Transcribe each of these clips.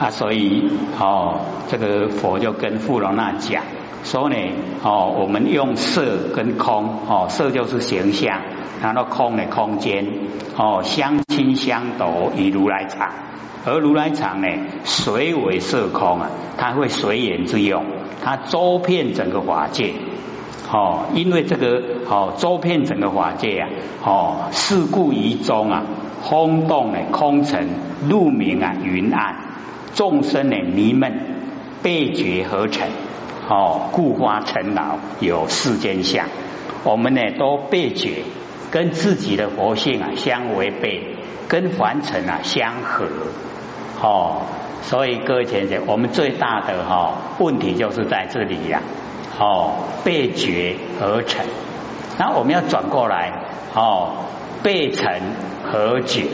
啊，所以哦，这个佛就跟富罗那讲说呢，哦，我们用色跟空，哦，色就是形象，然后空的空间，哦，相亲相斗以如来藏，而如来藏呢，随为色空啊，它会随缘之用，它周遍整个法界。哦，因为这个哦，周遍整个法界啊，哦，事故于中啊，轰动的空尘路明啊，云暗众生的迷闷被觉合成哦，固化尘劳有世间相。我们呢都被觉，跟自己的佛性啊相违背，跟凡尘啊相合哦，所以各位姐姐，我们最大的哈问题就是在这里呀。哦，被觉合成，那我们要转过来，哦，被成和觉，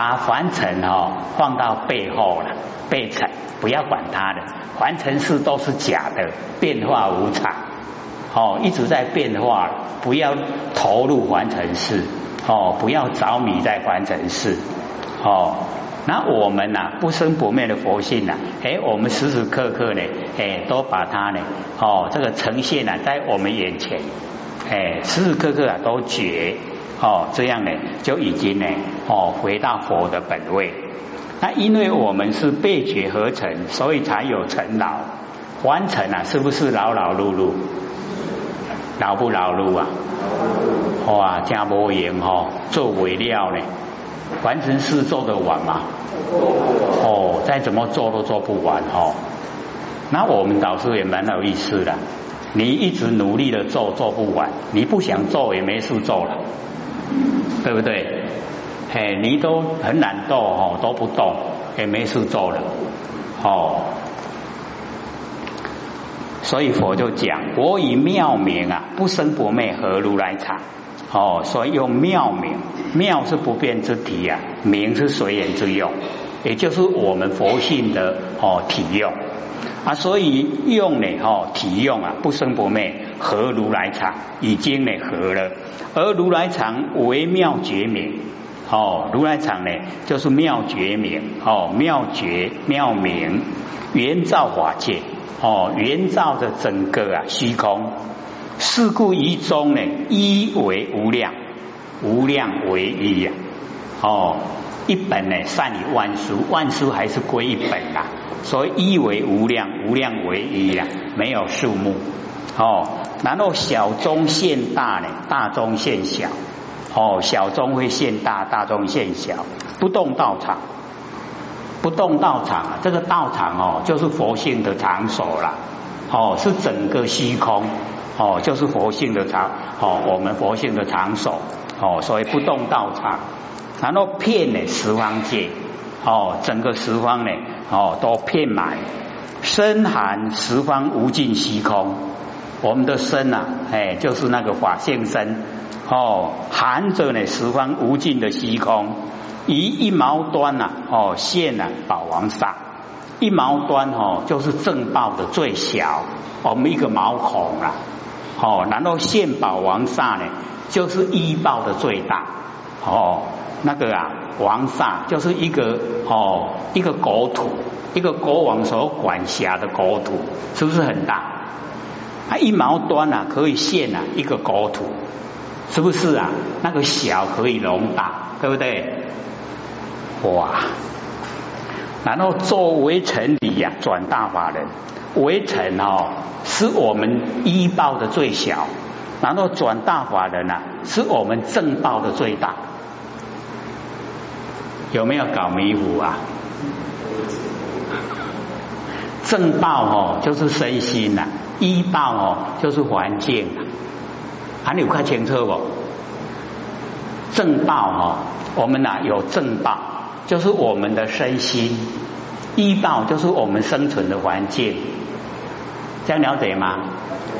把凡尘哦放到背后了，被尘不要管它的，凡尘事都是假的，变化无常，哦，一直在变化，不要投入凡尘事，哦，不要着迷在凡尘事，哦。那我们呐不生不灭的佛性呐，哎，我们时时刻刻呢，哎，都把它呢，哦，这个呈现啊在我们眼前，哎，时时刻刻啊都觉，哦，这样呢就已经呢，哦，回到佛的本位。那因为我们是被觉合成，所以才有成老。完成啊，是不是劳劳碌碌？劳不劳碌啊？哇，加无言哦，做为了呢。完成事做得完吗？哦，再怎么做都做不完哦。那我们导师也蛮有意思的，你一直努力的做做不完，你不想做也没事做了，对不对？嘿，你都很懒惰哦，都不动也没事做了哦。所以佛就讲：我以妙名啊，不生不灭，何如来藏？哦，所以用妙名，妙是不变之体啊，名是随缘之用，也就是我们佛性的哦体用啊，所以用呢哦体用啊不生不灭，合如来藏已经呢合了，而如来藏为妙觉名哦，如来藏呢就是妙觉名哦，妙觉妙名圆照法界哦，圆照着整个啊虚空。是故一中呢，一为无量，无量为一呀。哦，一本呢善于万书，万书还是归一本啦。所以一为无量，无量为一呀，没有数目。哦，然后小中现大呢，大中现小。哦，小中会现大，大中现小。不动道场，不动道场啊，这个道场哦，就是佛性的场所了。哦，是整个虚空。哦，就是佛性的场，哦，我们佛性的场所，哦，所以不动道场，然后遍呢十方界，哦，整个十方呢，哦，都遍满，深含十方无尽虚空，我们的身呐，哎，就是那个法性身，哦，含着呢十方无尽的虚空，以一毛端呐，哦，现了宝王上，一毛端哦，就是正报的最小，我们一个毛孔啊。哦，然后现宝王刹呢，就是一报的最大哦，那个啊王刹就是一个哦一个国土，一个国王所管辖的国土，是不是很大？啊一毛端啊可以现啊一个国土，是不是啊？那个小可以容大，对不对？哇！然后作为成理呀，转大法人。围城哦，是我们医报的最小，然后转大法人呢，是我们正报的最大，有没有搞迷糊啊？正报哦，就是身心呐；医报哦，就是环境。啊，你有看清楚不？正报哦，我们呐有正报，就是我们的身心；医报就是我们生存的环境。这样了解吗？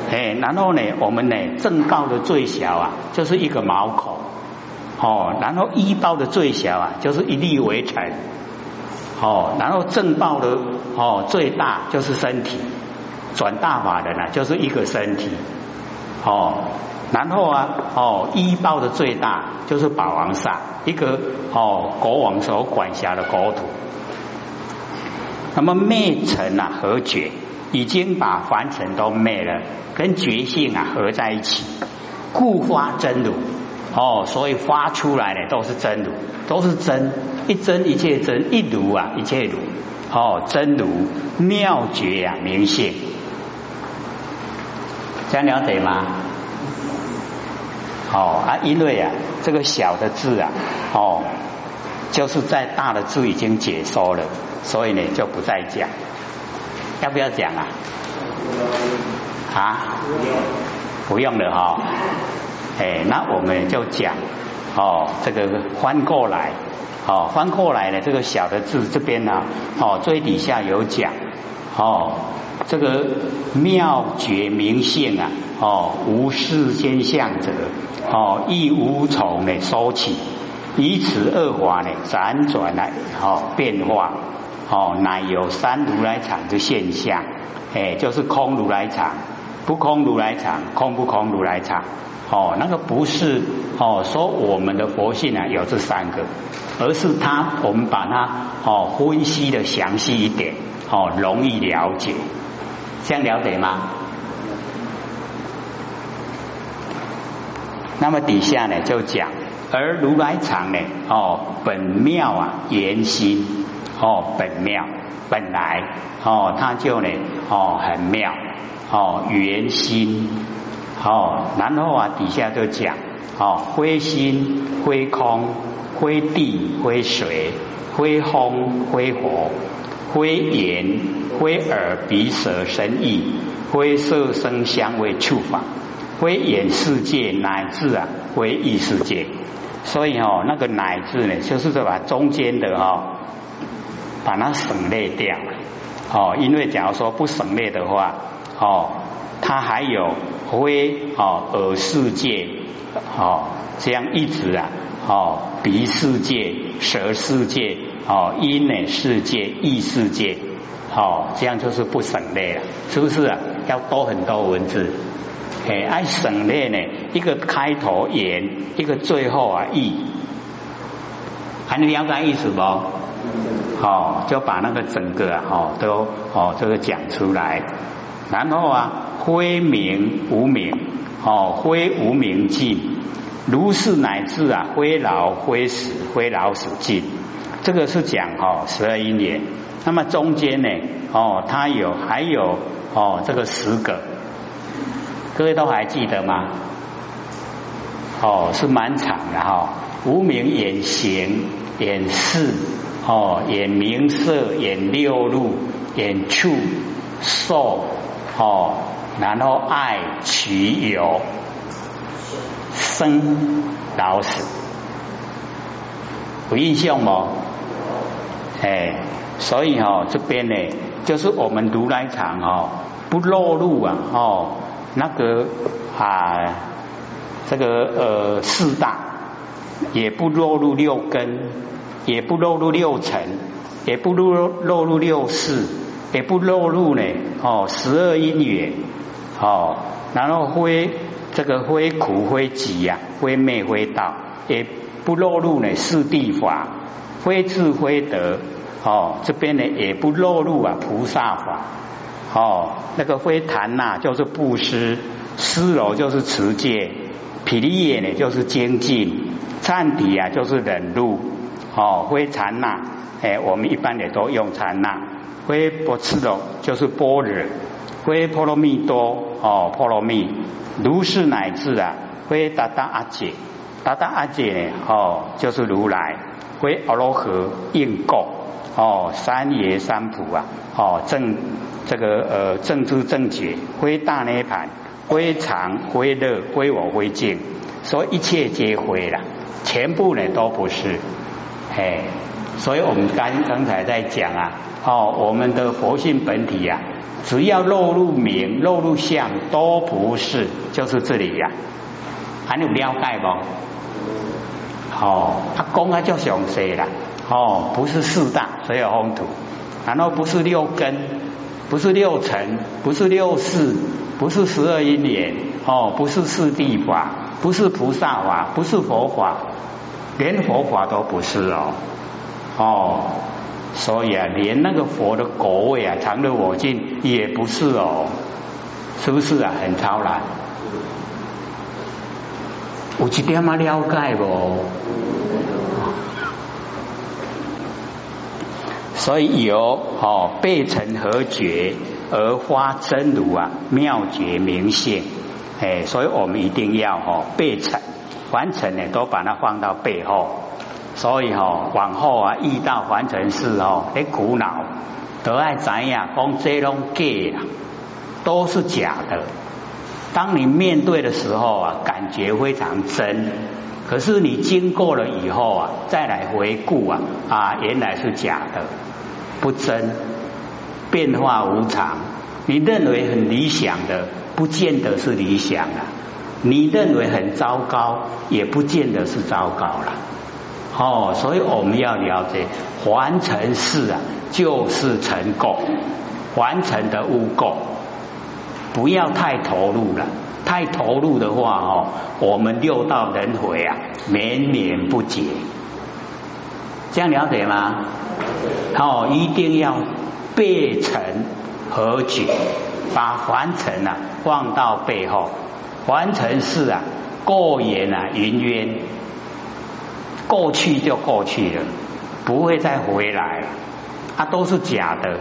哎，然后呢，我们呢正报的最小啊，就是一个毛孔，哦，然后医报的最小啊，就是一粒微尘，哦，然后正报的哦最大就是身体，转大法的呢就是一个身体，哦，然后啊哦医报的最大就是宝王煞，一个哦国王所管辖的国土，那么灭尘啊和觉，已经把凡尘都灭了，跟觉性啊合在一起，故发真如。哦，所以发出来的都是真如，都是真，一真一切真，一如啊一切如。哦，真如妙觉啊明性，这样了解吗？哦啊，因为啊这个小的字啊，哦，就是在大的字已经解说了，所以呢就不再讲。要不要讲啊？啊？不用了哈。哎，那我们就讲哦，这个翻过来，哦，翻过来呢，这个小的字这边呢，哦，最底下有讲，哦，这个妙觉明性啊，哦，无世间相者，哦，亦无从呢收起，以此二法呢辗转来，哦，变化，哦，乃有三如来藏之现象，哎，就是空如来藏，不空如来藏，空不空如来藏。哦，那个不是哦，说我们的佛性啊有这三个，而是它我们把它哦分析的详细一点，哦容易了解，这样了解吗？那么底下呢就讲，而如来藏呢哦本妙啊圆心哦本妙本来哦它就呢哦很妙哦圆心。哦，然后啊，底下就讲哦，灰心、灰空、灰地、灰水、灰风、灰火、灰眼、灰耳、鼻舌身意、灰色声香味触法、灰眼世界乃至啊灰意世界。所以哦，那个乃至呢，就是说把中间的哦，把它省略掉。哦，因为假如说不省略的话，哦。它还有灰哦耳世界哦这样一直啊哦鼻世界舌世界哦音呢世界意世界哦这样就是不省略了是不是啊？要多很多文字。哎爱省略呢一个开头言一个最后啊意。还能了解意思不？好就把那个整个啊哦都哦这个讲出来。然后啊灰明无明，哦，灰无明尽，如是乃至啊，灰老灰死，灰老死尽，这个是讲哦十二因缘。那么中间呢，哦，它有还有哦这个十个，各位都还记得吗？哦，是蛮长的哈。无名眼形眼视哦眼名色眼六路眼触受哦。然后爱取有生老死，有印象吗？哎，所以哈这边呢，就是我们如来藏哦，不落入啊哦那个啊这个呃四大，也不落入六根，也不落入六尘，也不落落入六世，也不落入呢哦十二因缘。哦，然后灰这个灰苦灰急呀，灰灭灰道，也不落入呢四地法，灰智灰德，哦，这边呢也不落入啊菩萨法，哦，那个灰檀呐就是布施，施柔就是持戒，毗利耶呢就是精进，忏底啊就是忍辱，哦，灰禅呐，哎，我们一般也都用禅呐，灰不吃肉就是般若。归波罗蜜多哦，波罗蜜如是乃至啊，归达达阿姐，达达阿姐呢哦，就是如来归阿罗河应供哦，三耶三普啊哦正这个呃正知正觉归大涅盘归常归乐归我归净，所以一切皆归了，全部呢都不是哎，所以我们刚刚才在讲啊哦，我们的佛性本体呀。只要落入名、落入相，都不是，就是这里呀。还有了解不？哦，他公啊叫详细啦。哦，不是四大，所有风土，然后不是六根，不是六尘，不是六世，不是十二因缘，哦，不是四地法，不是菩萨法，不是佛法，连佛法都不是哦。哦。所以啊，连那个佛的果位啊，常乐我净也不是哦，是不是啊？很超然。有一点啊了解不？所以有哦，背成何觉而发真如啊，妙觉明性，哎，所以我们一定要哦背成凡尘呢，都把它放到背后。所以吼，往后啊，遇到凡尘事哦，你苦恼，都爱怎样？讲这拢假啦，都是假的。当你面对的时候啊，感觉非常真。可是你经过了以后啊，再来回顾啊，啊，原来是假的，不真，变化无常。你认为很理想的，不见得是理想啊；你认为很糟糕，也不见得是糟糕了。哦，所以我们要了解，凡成事啊，就是成功，完成的污垢，不要太投入了，太投入的话哦，我们六道轮回啊，绵绵不绝。这样了解吗？哦，一定要背成和解，把凡尘啊放到背后，完成事啊，过眼啊云烟。过去就过去了，不会再回来了，它都是假的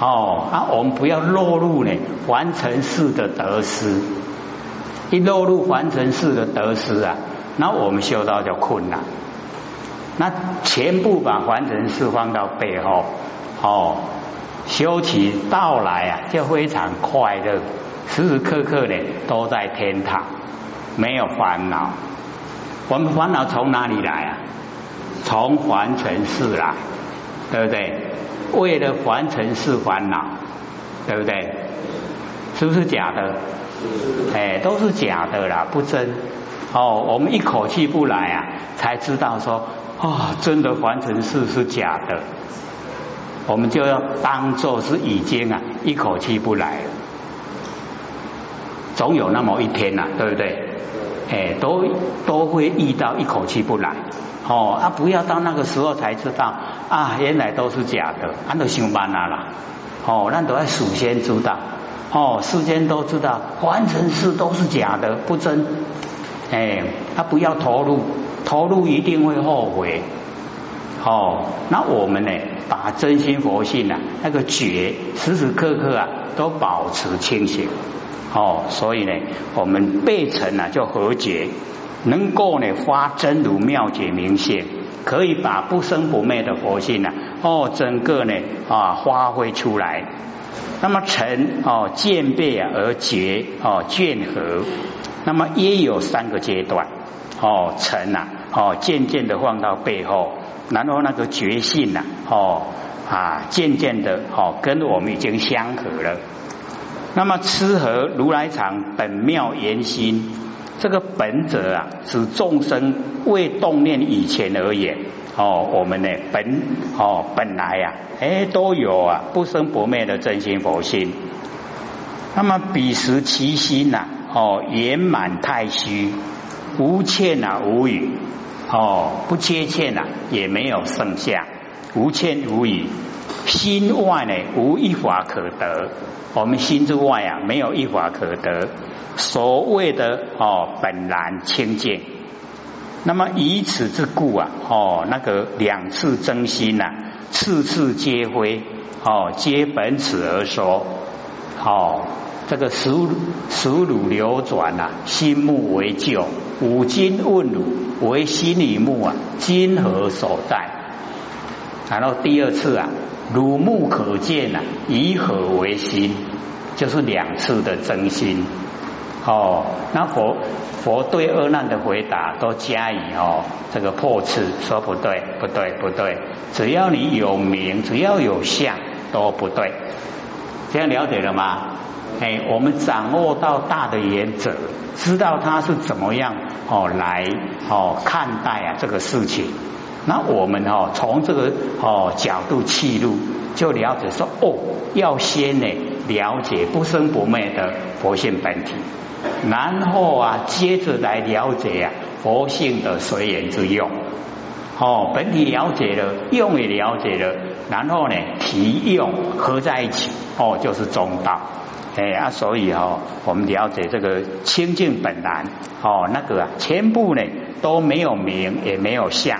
哦。啊，我们不要落入呢凡尘世的得失，一落入凡尘世的得失啊，那我们修道就困难。那全部把凡尘世放到背后哦，修起道来啊，就非常快乐，时时刻刻呢都在天堂，没有烦恼。我们烦恼从哪里来啊？从凡尘世来，对不对？为了凡尘世烦恼，对不对？是不是假的？哎，都是假的啦，不真。哦，我们一口气不来啊，才知道说啊，真的凡尘世是假的。我们就要当做是已经啊，一口气不来了。总有那么一天呐，对不对？哎，都都会遇到一口气不来，哦，啊，不要到那个时候才知道啊，原来都是假的，俺都上班啦啦，哦，那都要首先知道，哦，世间都知道，凡尘事都是假的，不真，哎，他不要投入，投入一定会后悔，哦，那我们呢，把真心佛性啊，那个觉，时时刻刻啊，都保持清醒。哦，所以呢，我们背尘呢就和解，能够呢发真如妙解明显，可以把不生不灭的佛性呢，哦，整个呢啊发挥出来。那么尘哦渐变而结哦渐合，那么也有三个阶段哦成啊哦渐渐的放到背后，然后那个觉性呐哦啊渐渐的哦跟我们已经相合了。那么，吃和如来藏本妙言心，这个本者啊，指众生未动念以前而言，哦，我们呢本哦本来呀，哎都有啊不生不灭的真心佛心。那么彼时其心呐，哦圆满太虚，无欠啊无语，哦不缺欠呐，也没有剩下，无欠无语，心外呢无一法可得。我们心之外啊，没有一法可得。所谓的哦，本然清净。那么以此之故啊，哦，那个两次真心呐，次次皆非哦，皆本此而说。哦，这个十十乳流转呐，心目为旧，五经问汝为心里目啊，今何所在？然后第二次啊。汝目可见呐，以何为心？就是两次的真心。哦，那佛佛对阿难的回答都加以哦这个破斥，说不对，不对，不对。只要你有名，只要有相，都不对。这样了解了吗？哎，我们掌握到大的原则，知道他是怎么样哦来哦看待啊这个事情。那我们哦，从这个哦角度切入，就了解说哦，要先呢了解不生不灭的佛性本体，然后啊，接着来了解啊佛性的随缘之用。哦，本体了解了，用也了解了，然后呢体用合在一起，哦，就是中道。哎啊，所以哦，我们了解这个清净本来，哦，那个啊，全部呢都没有名，也没有相。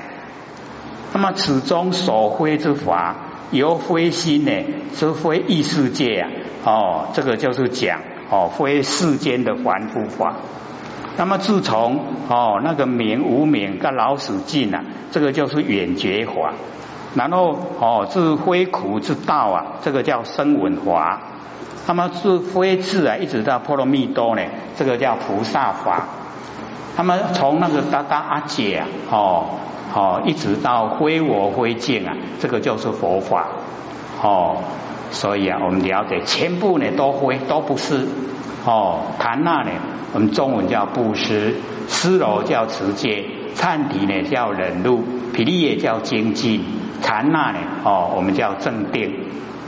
那么此中所非之法，由非心呢，是非异世界啊。哦，这个就是讲哦，非世间的凡夫法。那么自从哦那个名无名跟老鼠尽啊，这个就是远绝法。然后哦，自非苦之道啊，这个叫声闻法。那么是非智啊，一直到波罗蜜多呢，这个叫菩萨法。他们从那个达达阿姐啊，哦哦，一直到非我非净啊，这个就是佛法。哦，所以啊，我们了解全部呢都非都不是。哦，檀那呢，我们中文叫布施，施罗叫持戒，忏提呢叫忍辱，毗利也叫精进，禅那呢，哦，我们叫正定。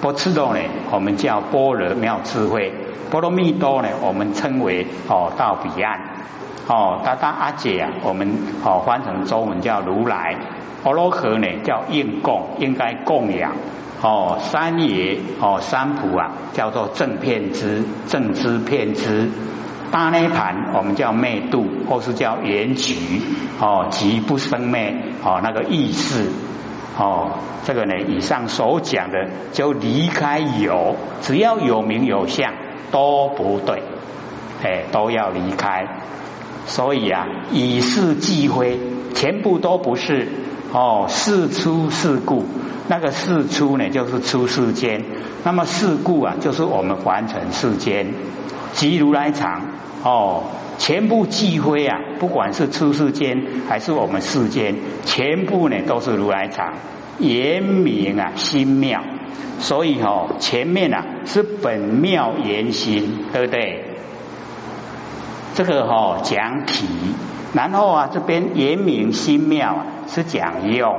波赤多呢，我们叫般若妙智慧；波罗蜜多呢，我们称为哦到彼岸。哦，达达阿姐啊，我们哦翻成中文叫如来；阿罗河呢叫应供，应该供养。哦，三爷哦三普啊，叫做正片之正知片之。大涅盘我们叫灭度，或是叫圆局哦，即不生灭哦那个意识。哦，这个呢，以上所讲的就离开有，只要有名有相都不对，哎，都要离开。所以啊，以是即非，全部都不是。哦，事出事故，那个事出呢，就是出世间；那么事故啊，就是我们凡尘世间。即如来藏，哦，全部即非啊，不管是出世间还是我们世间，全部呢都是如来藏，言明啊心妙，所以哦前面啊是本妙言心，对不对？这个哈讲体，然后啊这边言明心妙是讲用，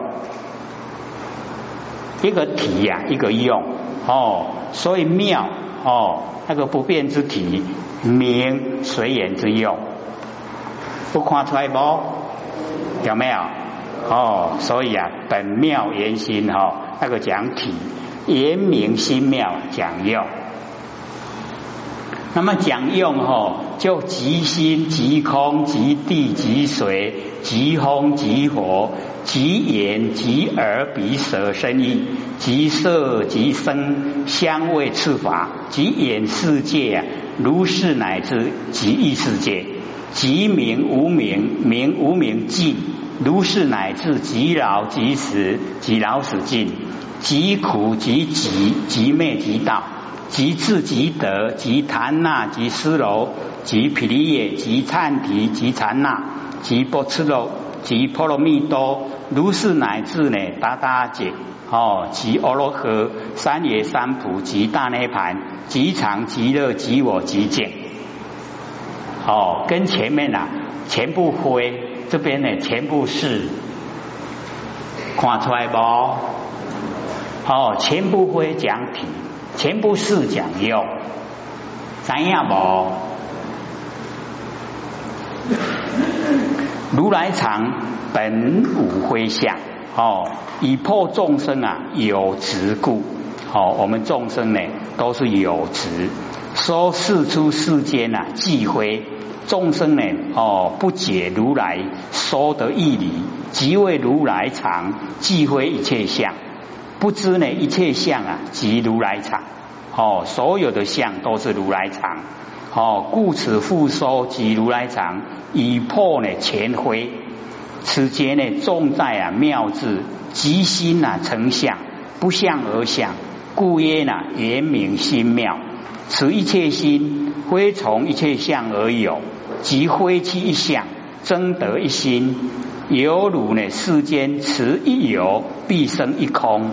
一个体呀一个用哦，所以妙哦。那个不变之体，名随缘之用，不看出来不？有没有？哦，所以啊，本妙言心哈，那个讲体，言明心妙讲用。那么讲用哈，就即心即空即地即水即风即火。即眼即耳鼻舌身意，即色即声香味触法，即眼世界啊，如是乃至即意世界，即名无名名无名尽，如是乃至即老即死即老死尽，即苦即集即灭即道，即智即德即檀那即思罗即毗利耶即忏提即禅那即波赤罗即波罗蜜多。如是乃至呢，达达解哦，即阿罗诃三耶三菩及大涅盘，极常极乐极我极净哦，跟前面呐全部灰，这边呢全部是看出来不？哦，全部灰讲体，全部是讲用，怎样不？如来藏。本无非相哦，以破众生啊有执故哦，我们众生呢都是有执，说世出世间啊即非众生呢哦不解如来说得义理，即为如来藏即非一切相，不知呢一切相啊即如来常哦，所有的相都是如来常哦，故此复说即如来常，以破呢前非。此节呢，重在啊妙智即心啊成相，不相而相，故曰呢言明心妙。此一切心非从一切相而有，即非其一相，争得一心，犹如呢世间持一有，必生一空。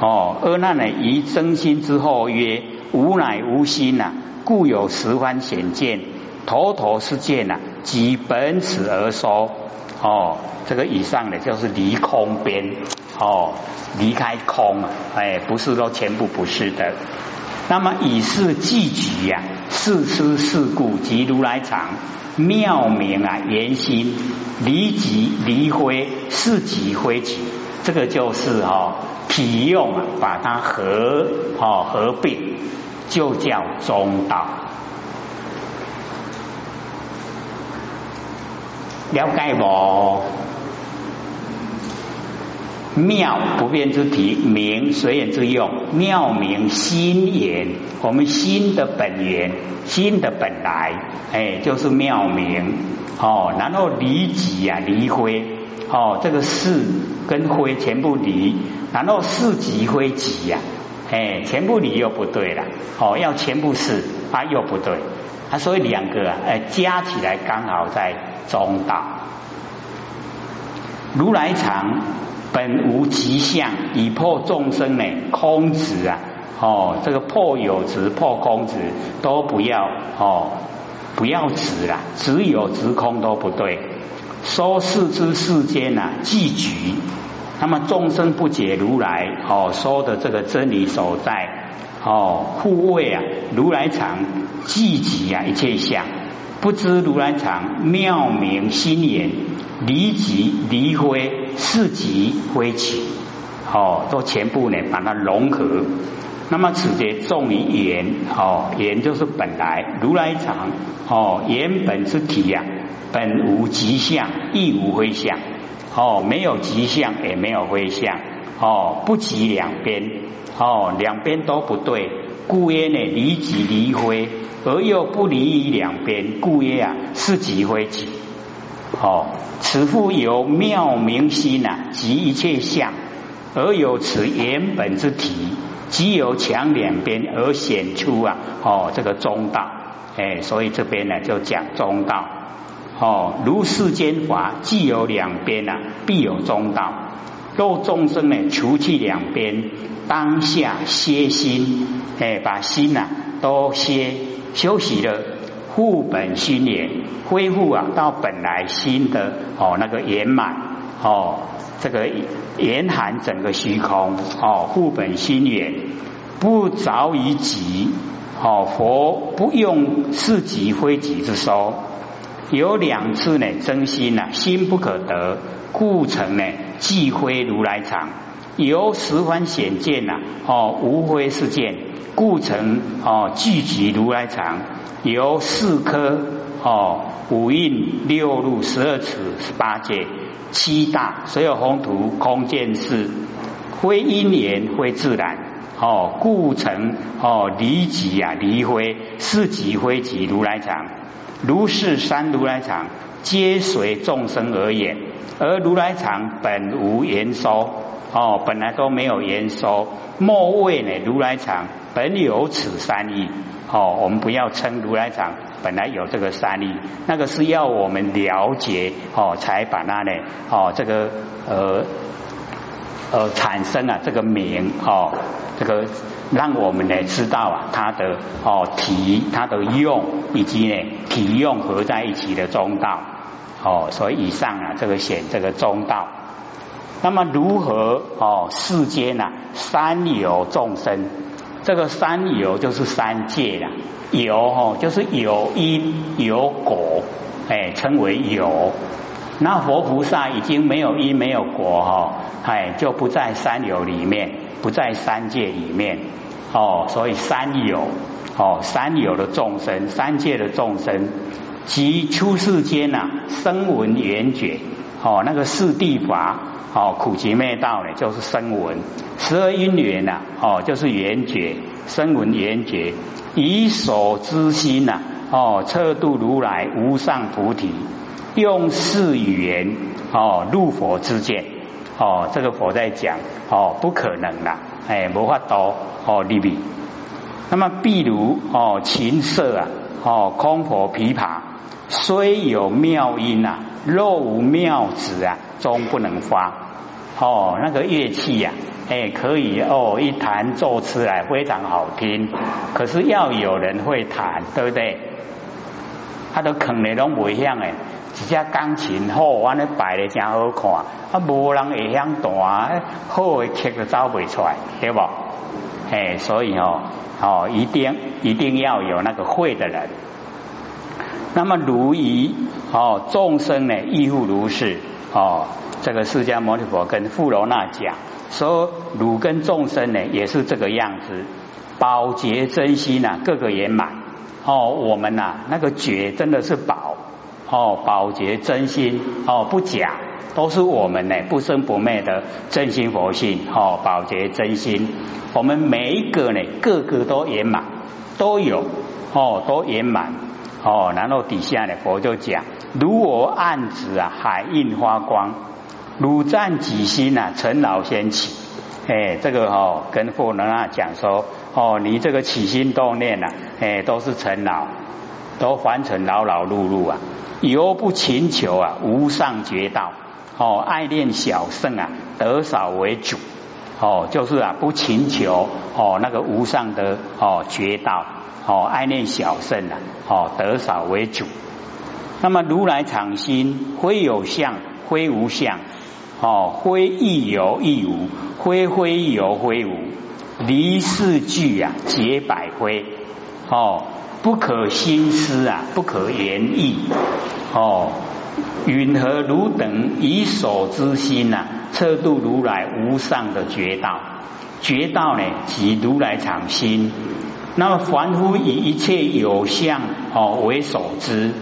哦，而那呢于真心之后曰无乃无心呐，故有十方显见，头头是见呐，即本此而说。哦，这个以上呢就是离空边哦，离开空，哎，不是说全部不是的。那么以是即举呀，是思是故，即如来藏妙明啊，圆心离即离灰，是即灰即。这个就是哦体用啊，把它合哦合并，就叫中道。了解不？妙不变之体，名随缘之用，妙名心源，我们心的本源，心的本来，哎，就是妙名哦。然后离己啊，离灰哦，这个是跟灰全部离，然后是即灰即呀，哎，全部离又不对了哦，要全部是啊又不对啊，所以两个啊，哎，加起来刚好在中道，如来藏。本无极相，以破众生呢？空执啊！哦，这个破有执、破空执都不要哦，不要执啦，只有执空都不对。说世之世间呐，即局，那么众生不解如来哦说的这个真理所在哦，护卫啊，如来常寂集啊一切相，不知如来常妙明心眼。离即离灰，是即灰起，哦，都全部呢把它融合。那么此节重于言，哦，言就是本来如来藏，哦，言本之体呀，本无极相，亦无灰相，哦，没有极相，也没有灰相，哦，不及两边，哦，两边都不对，故曰呢离即离灰，而又不离于两边，故曰啊是即灰即。哦，此复有妙明心呐，及一切相，而有此原本之体，即有强两边而显出啊，哦，这个中道，哎，所以这边呢就讲中道。哦，如世间法，既有两边啊，必有中道。若众生呢，除去两边，当下歇心，哎，把心呐都歇休息了。复本心也，恢复啊，到本来心的哦那个圆满哦，这个严含整个虚空哦，护本心也，不着于己哦，佛不用是己非己之说，有两次呢，真心呐，心不可得，故成呢，即非如来藏，由十方显见呐，哦，无非是见，故成哦，聚集如来藏。由四颗哦，五蕴六路十二尺十八界七大所有宏图空见事，非因缘非自然。哦，故成哦离己啊离灰是己非己如来藏，如是三如来藏皆随众生而言，而如来藏本无言说。哦，本来都没有言说，莫谓呢如来藏本有此三义。哦，我们不要称如来藏本来有这个三力，那个是要我们了解哦，才把它呢哦这个呃呃产生啊这个名哦这个让我们呢知道啊它的哦体它的用以及呢体用合在一起的中道哦，所以以上啊这个显这个中道，那么如何哦世间呐三有众生？这个三有就是三界啦，有哦，就是有因有果，哎，称为有。那佛菩萨已经没有因没有果哈，哎，就不在三有里面，不在三界里面哦。所以三有哦，三有的众生，三界的众生，即出世间呐，声闻缘觉哦，那个四谛法。哦，苦集灭道呢，就是声闻；十二因缘呐，哦，就是缘觉，声闻缘觉，以所知心呐，哦，测度如来无上菩提，用四语言，哦，入佛之见，哦，这个佛在讲，哦，不可能啦，哎，无法度，哦，利比。那么，譬如哦，琴瑟啊，哦，空佛琵琶，虽有妙音呐，若无妙指啊，终不能发。哦，那个乐器呀，哎，可以哦，一弹奏出来非常好听。可是要有人会弹，对不对？他都肯定拢不响诶，一只钢琴好，安尼摆的真好看，啊，无人会响弹，好的曲都走不出来，对不？哎，所以哦，哦，一定一定要有那个会的人。那么如意哦，众生呢亦复如是哦。这个释迦牟尼佛跟富罗那讲说，汝跟众生呢也是这个样子，宝洁真心呐，各个圆满哦。我们呐那个觉真的是宝哦，宝洁真心哦，不假，都是我们呢不生不灭的真心佛性哦，宝洁真心，我们每一个呢个个都圆满，都有哦，都圆满哦。然后底下呢佛就讲，如我暗指啊，海印发光。汝战己心呐，尘劳先起。哎，这个哦，跟佛能啊讲说，哦，你这个起心动念呐，哎，都是尘劳，都凡尘劳劳碌碌啊，犹不勤求啊，无上绝道。哦，爱恋小圣啊，得少为主。哦，就是啊，不勤求哦，那个无上的哦绝道。哦，爱念小圣啊，哦，得少为主。那么如来常心，非有相，非无相。哦，非亦有亦无，非非有非无，离世句啊，结百非。哦，不可心思啊，不可言意。哦，允何汝等以手之心呐，测度如来无上的绝道？绝道呢，即如来常心。那么凡夫以一切有相哦为所知。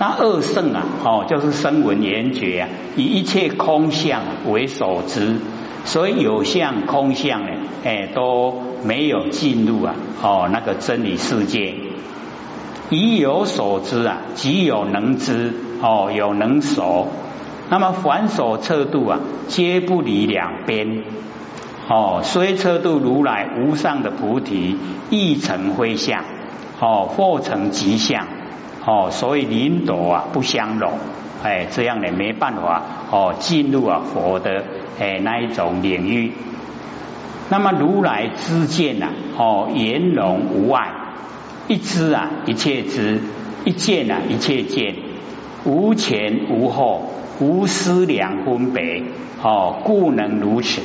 那二圣啊，哦，就是声闻缘觉啊，以一切空相为所知，所以有相空相呢，哎，都没有进入啊，哦，那个真理世界。以有所知啊，即有能知，哦，有能熟。那么凡所测度啊，皆不离两边。哦，虽测度如来无上的菩提，亦成非相，哦，或成吉相。哦，所以领导啊不相容，哎，这样呢没办法哦进入啊佛的哎那一种领域。那么如来之见呐，哦圆融无碍，一知啊一切知，一见啊一切见，无前无后，无思量分别，哦故能如此。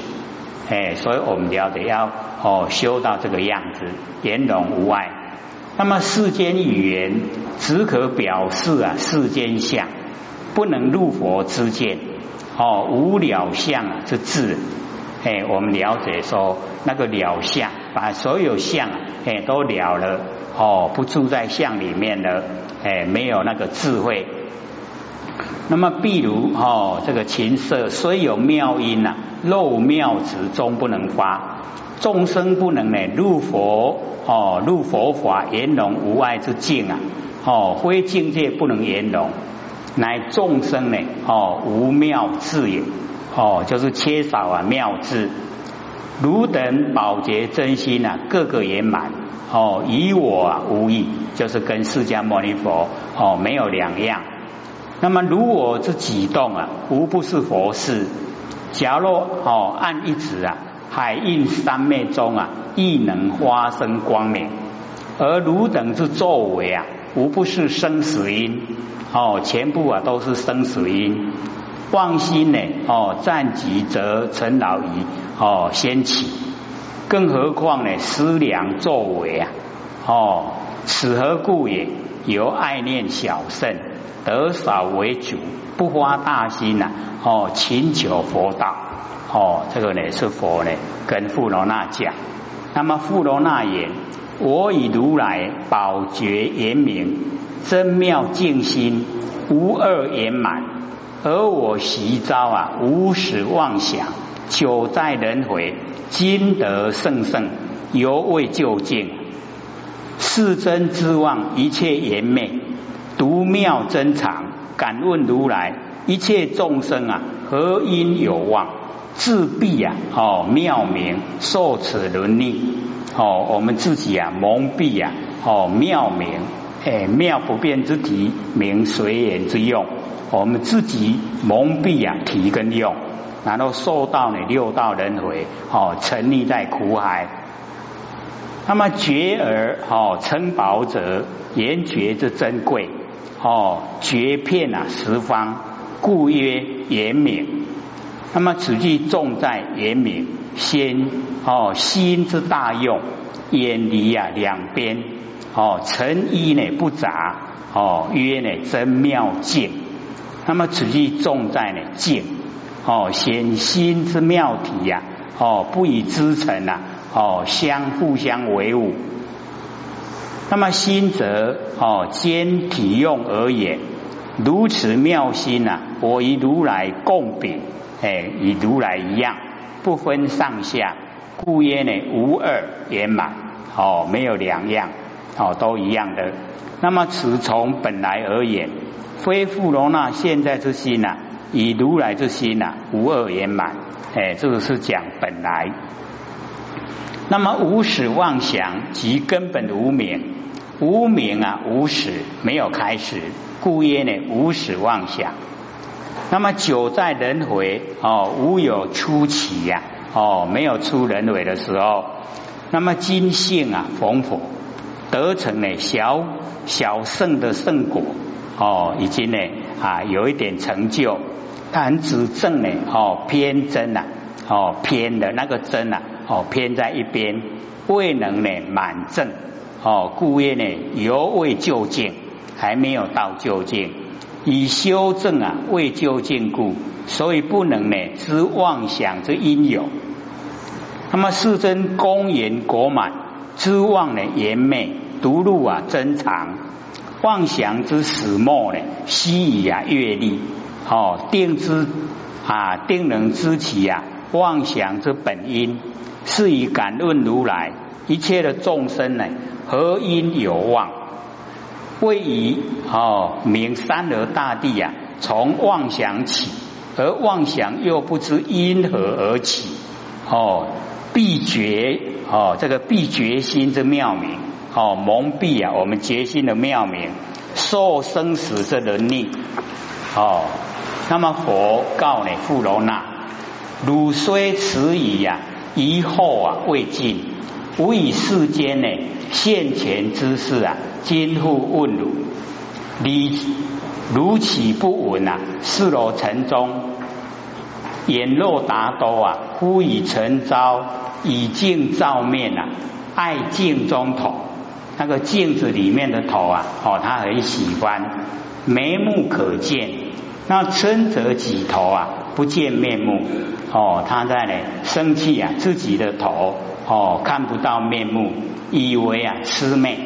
哎，所以我们了解要哦修到这个样子，圆融无碍。那么世间语言只可表示啊世间相，不能入佛之见哦无了相之智哎，我们了解说那个了相，把所有相哎都了了哦，不住在相里面了哎，没有那个智慧。那么，譬如哦，这个琴瑟虽有妙音呐，漏妙子终不能发。众生不能呢入佛哦，入佛法圆融无碍之境啊！哦，非境界不能圆融，乃众生呢哦无妙智也哦，就是缺少啊妙智。汝等宝洁真心啊，个个圆满哦，以我啊无异，就是跟释迦牟尼佛哦没有两样。那么如我之己动啊，无不是佛事。假若哦按一指啊。海印三昧中啊，亦能发生光明；而汝等之作为啊，无不是生死因哦，全部啊都是生死因。妄心呢哦，暂即则成老矣哦，先起。更何况呢，思量作为啊哦，此何故也？由爱念小圣，得少为主，不发大心呐哦，请求佛道。哦，这个呢是佛呢跟富罗那讲，那么富罗那言：我以如来宝觉严明，真妙净心，无二圆满，而我习招啊，无始妄想，久在轮回，今得圣圣，犹未究竟。世真之望，一切圆昧，独妙真常。敢问如来，一切众生啊，何因有望？自闭啊，哦，妙明受此伦理，哦，我们自己啊蒙蔽啊，哦，妙明，哎，妙不变之体，明随缘之用，我们自己蒙蔽啊体跟用，然后受到呢六道轮回，哦，沉溺在苦海。那么觉而哦称宝者，言觉之珍贵，哦，觉片啊十方，故曰言明。那么此句重在言明，先哦心之大用，远离啊两边哦成一呢不杂哦曰呢真妙境。那么此句重在呢境哦，显心之妙体呀，哦，不以知成啊，哦，相互相为伍。那么心则哦，兼体用而言，如此妙心呐，我与如来共秉，哎，与如来一样，不分上下，故曰呢，无二圆满，哦，没有两样，哦，都一样的。那么此从本来而言，非复罗那现在之心呐，以如来之心呐，无二圆满，哎，这个是讲本来。那么无始妄想即根本无明。无名啊，无始没有开始，故曰呢无始妄想。那么久在轮回哦，无有初起呀哦，没有出轮回的时候。那么今性啊逢佛得成呢小小圣的圣果哦，已经呢啊有一点成就，但指正呢哦偏真呐哦偏的那个真呐哦偏在一边，未能呢满正。哦，故曰呢，犹未究竟，还没有到究竟，以修正啊，未究竟故，所以不能呢知妄想之因有。那么世尊公言果满，知妄呢言昧，独入啊真常，妄想之始末呢，悉以啊阅历，哦，定知啊定能知其啊妄想之本因，是以感论如来一切的众生呢。何因有妄？为以哦名三而大地呀，从妄想起，而妄想又不知因何而起哦，必觉哦这个必觉心之妙名哦蒙蔽啊我们觉心的妙名，受生死之能力哦。那么佛告呢富罗那，汝虽此矣呀，以后啊未尽，无以世间呢。现前之事啊，今复问汝：你如岂不闻啊？四罗城中，眼若达多啊，忽以成招，以镜照面啊，爱镜中头。那个镜子里面的头啊，哦，他很喜欢，眉目可见。那春则几头啊，不见面目。哦，他在呢生气啊，自己的头哦，看不到面目。以为啊魑魅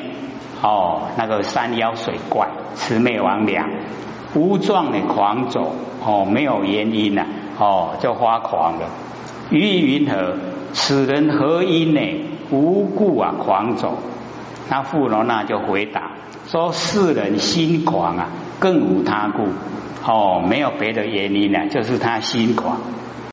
哦，那个山妖水怪魑魅魍魉，无状的狂走哦，没有原因呐哦，就发狂了。于云何？此人何因呢？无故啊狂走。那富罗那就回答说：世人心狂啊，更无他故哦，没有别的原因呢，就是他心狂。